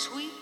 Sometimes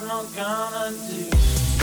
I'm not gonna do.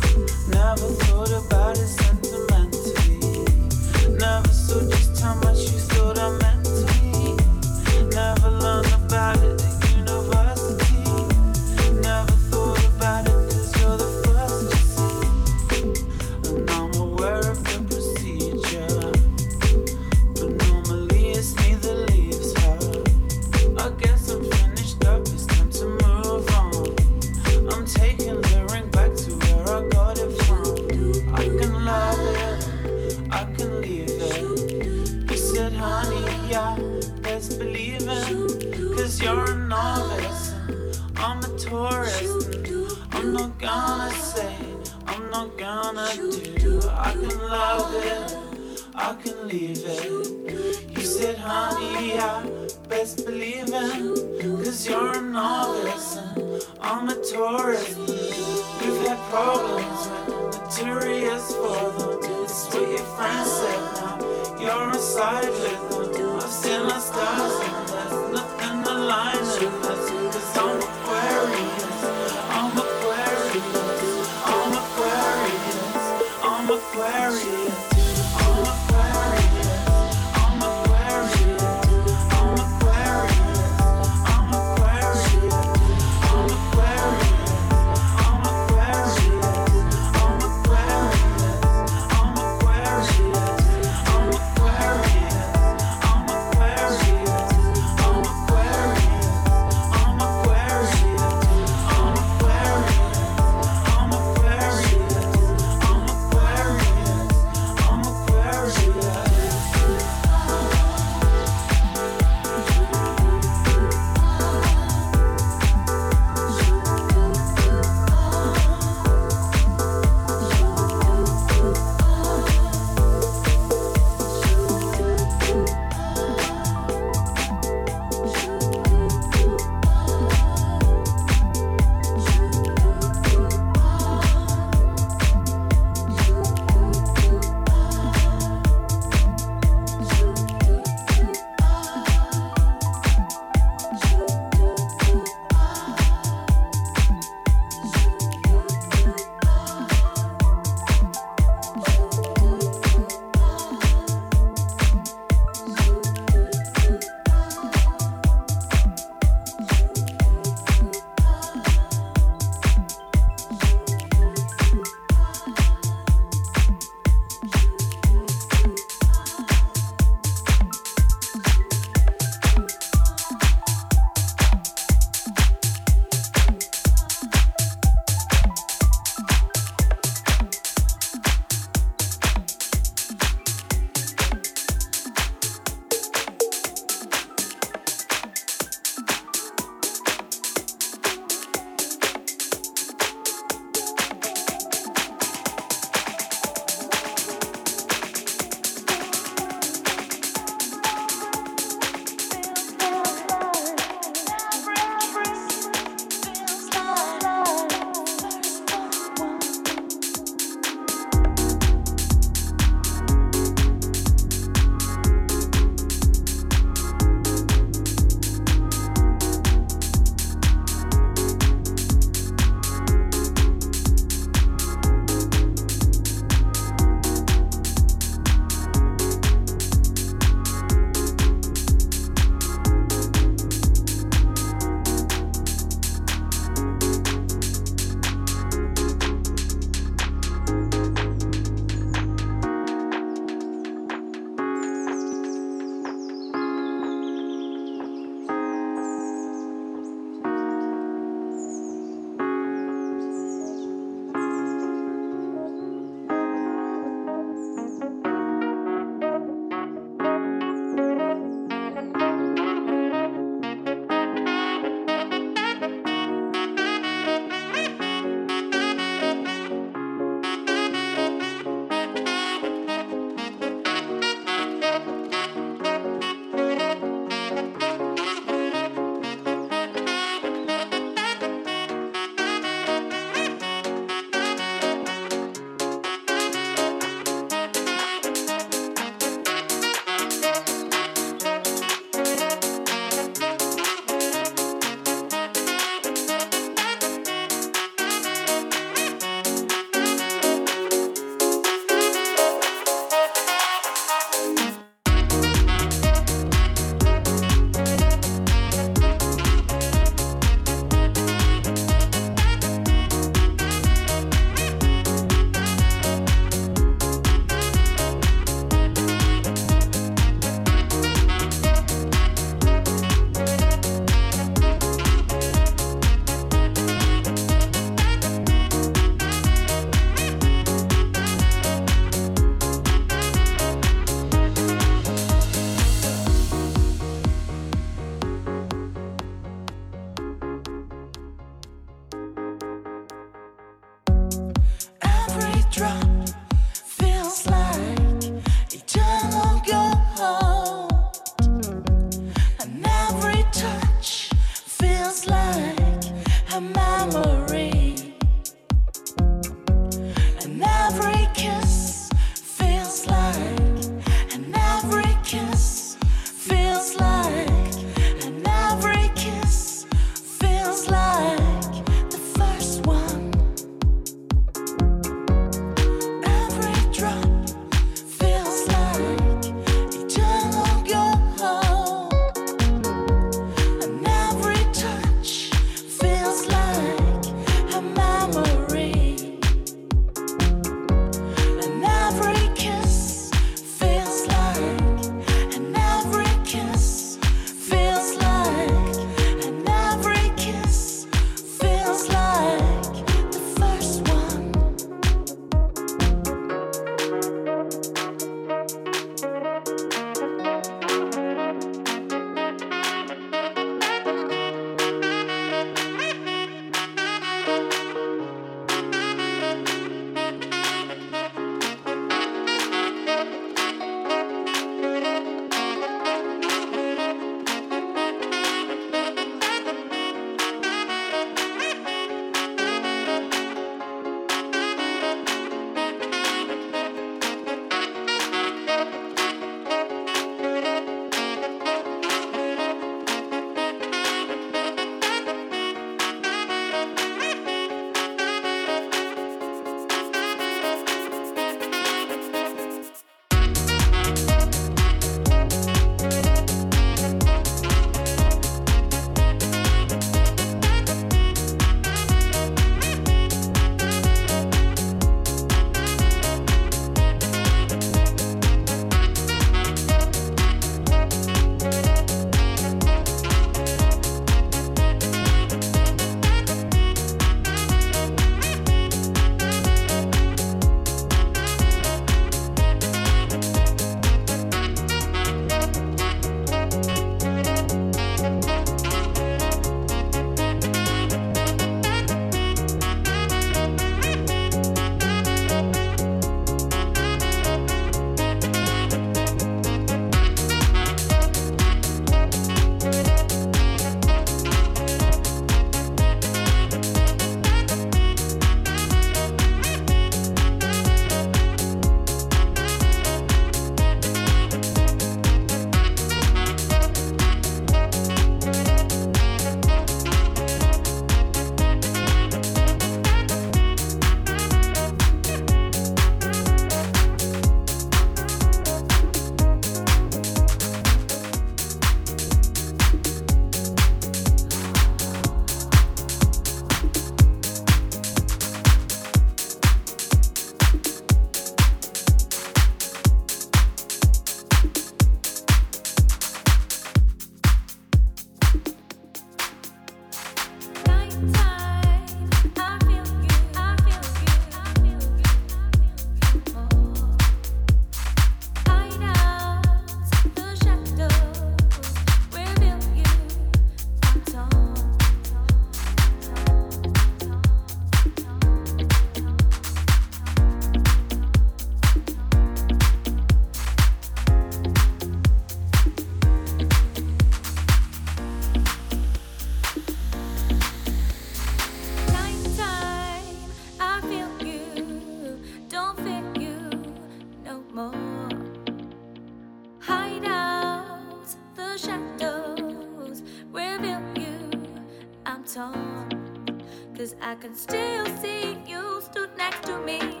can still see you stood next to me,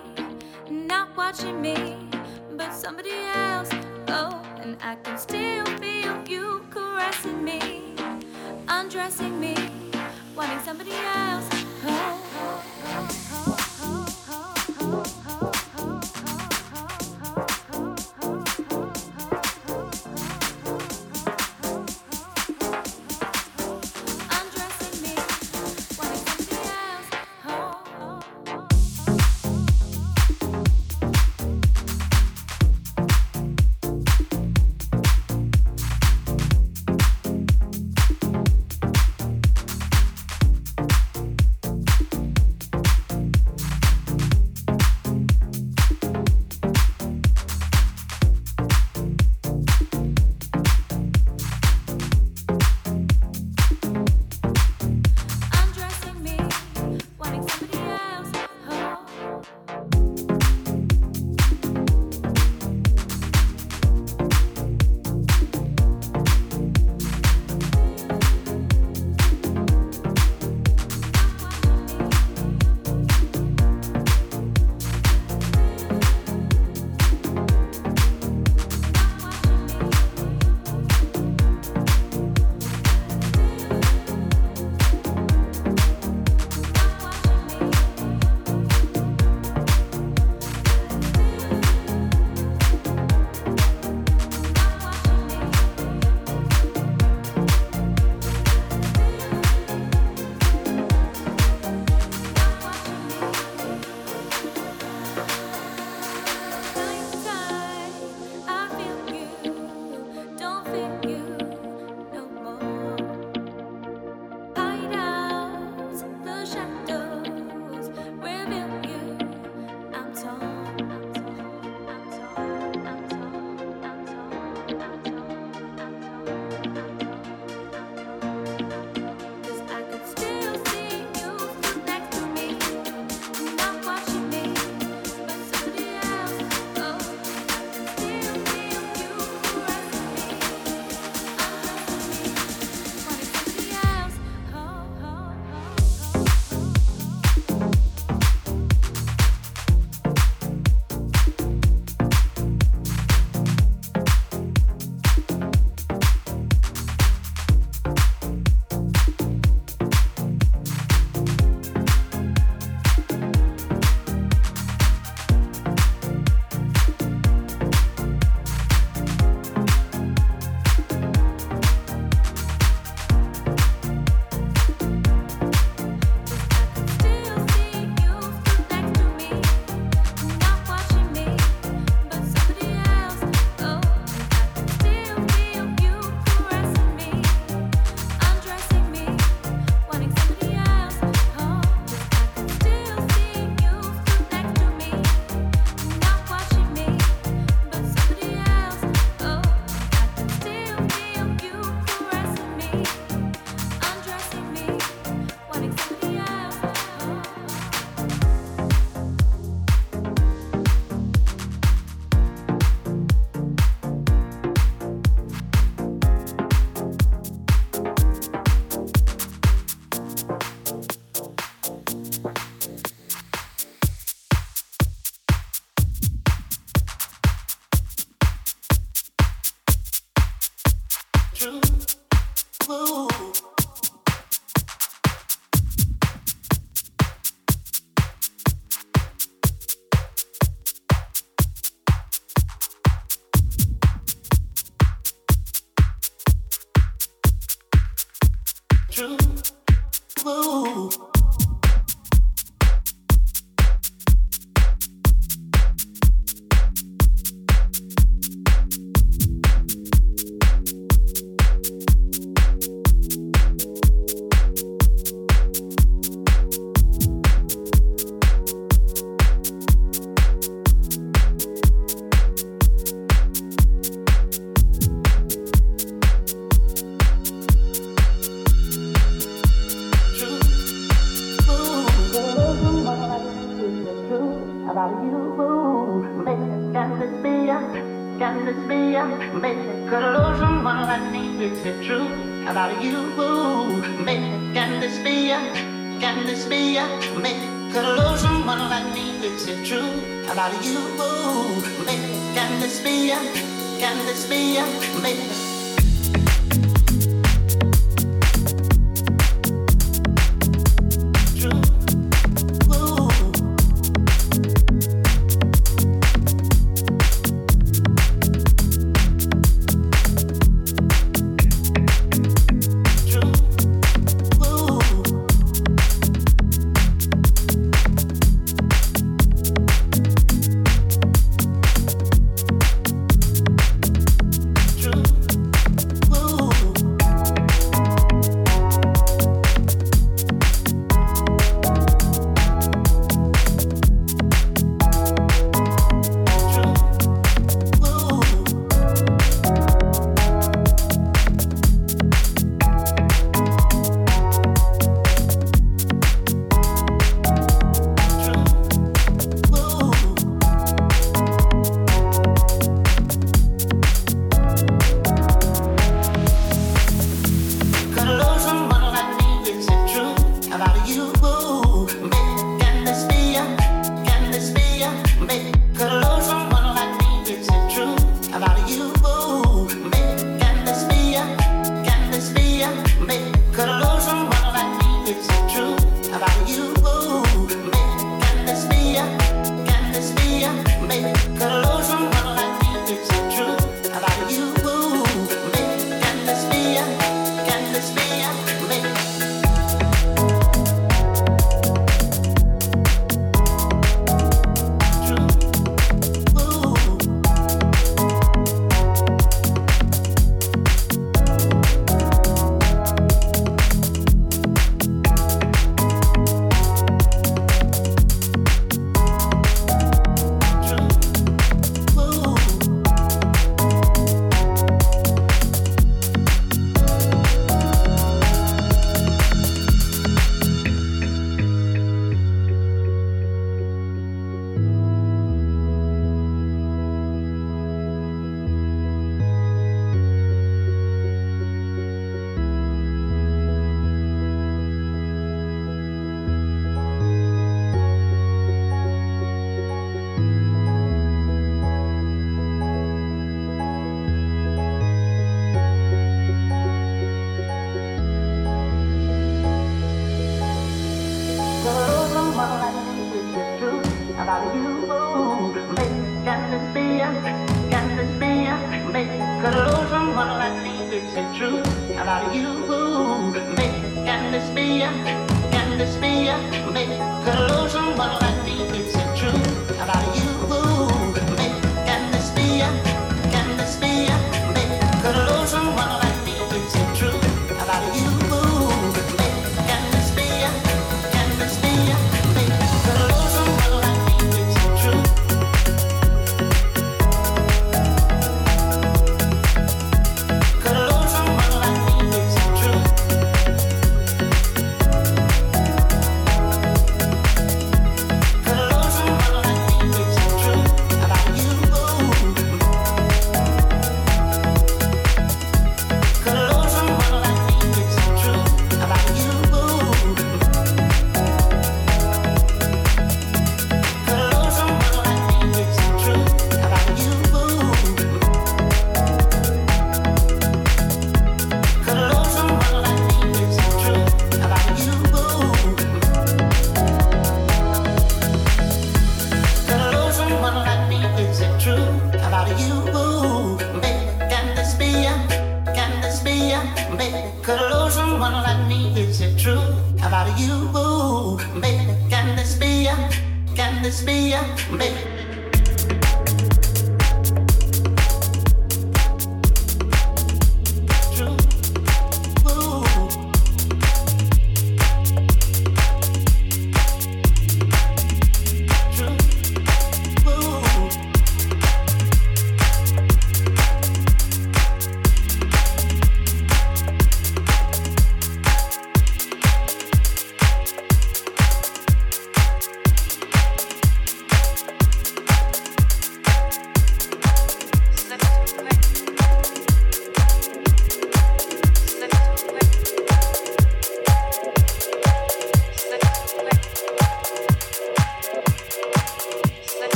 not watching me, but somebody else. Oh, and I can still feel you caressing me, undressing me, wanting somebody else. Oh.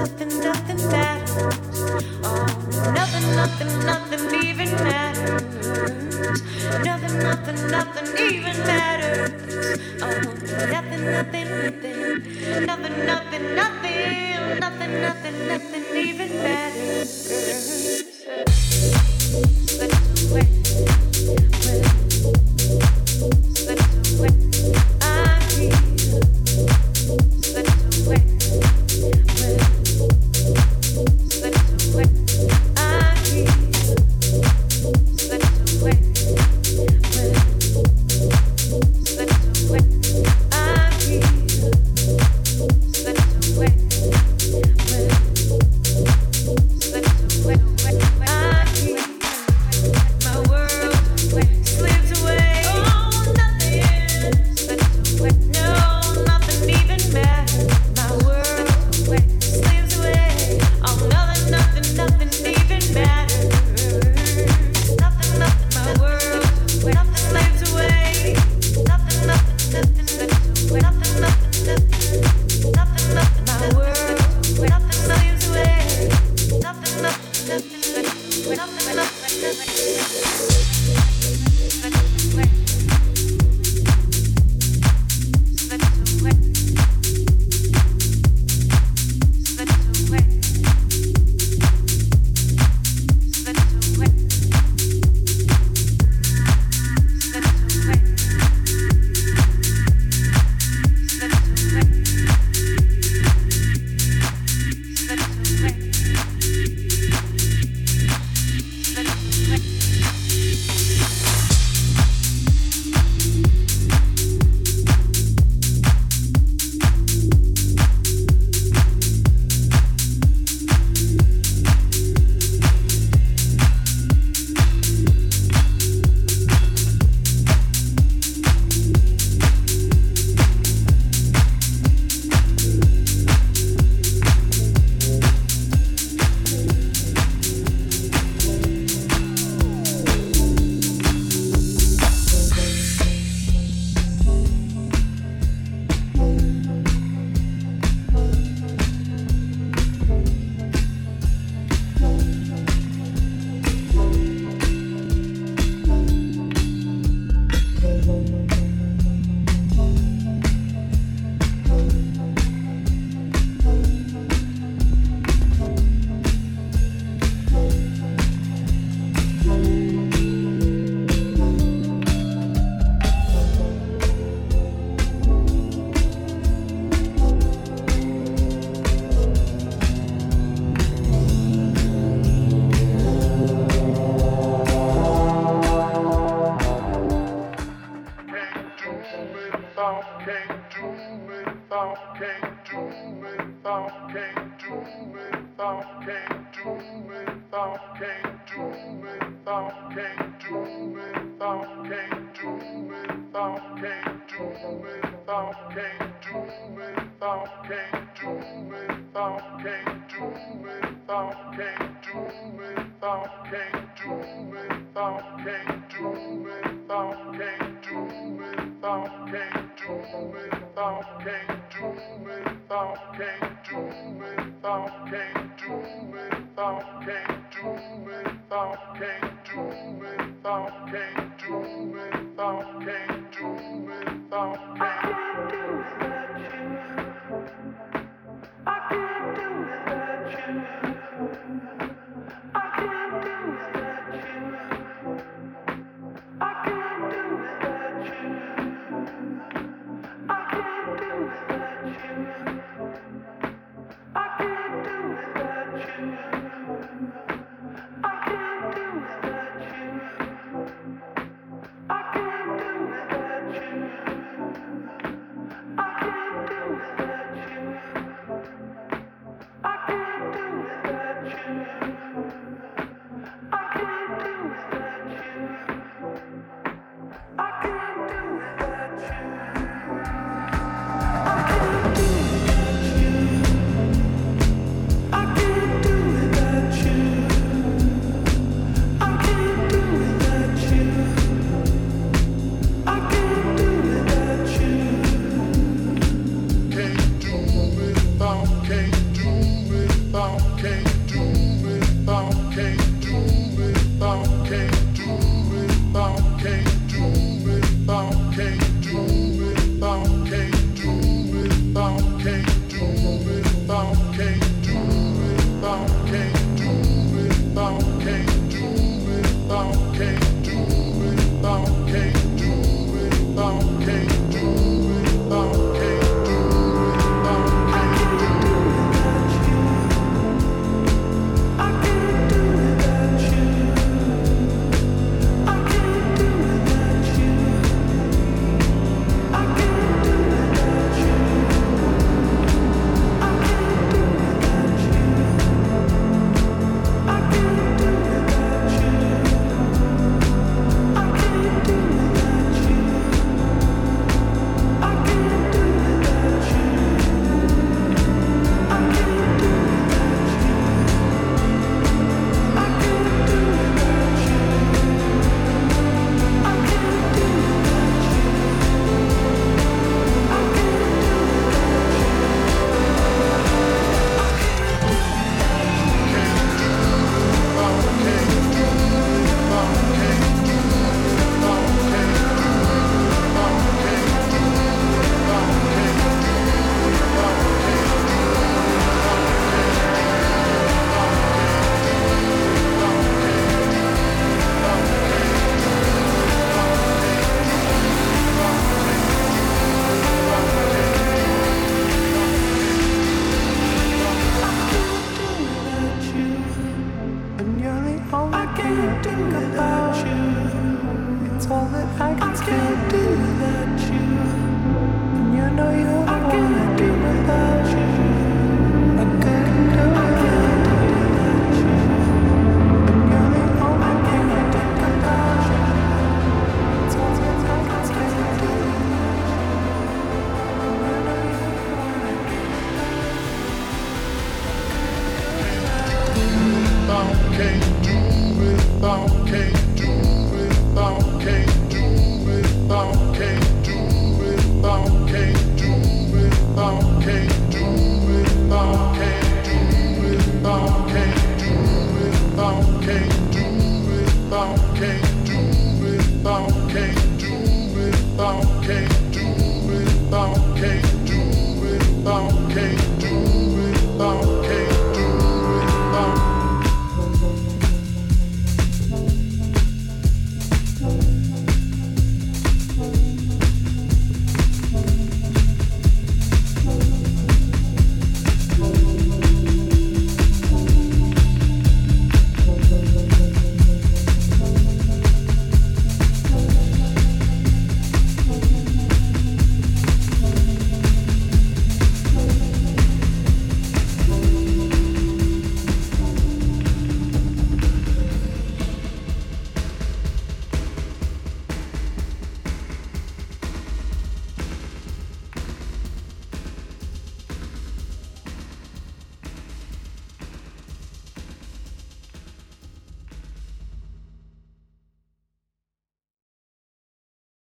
nothing, nothing matters.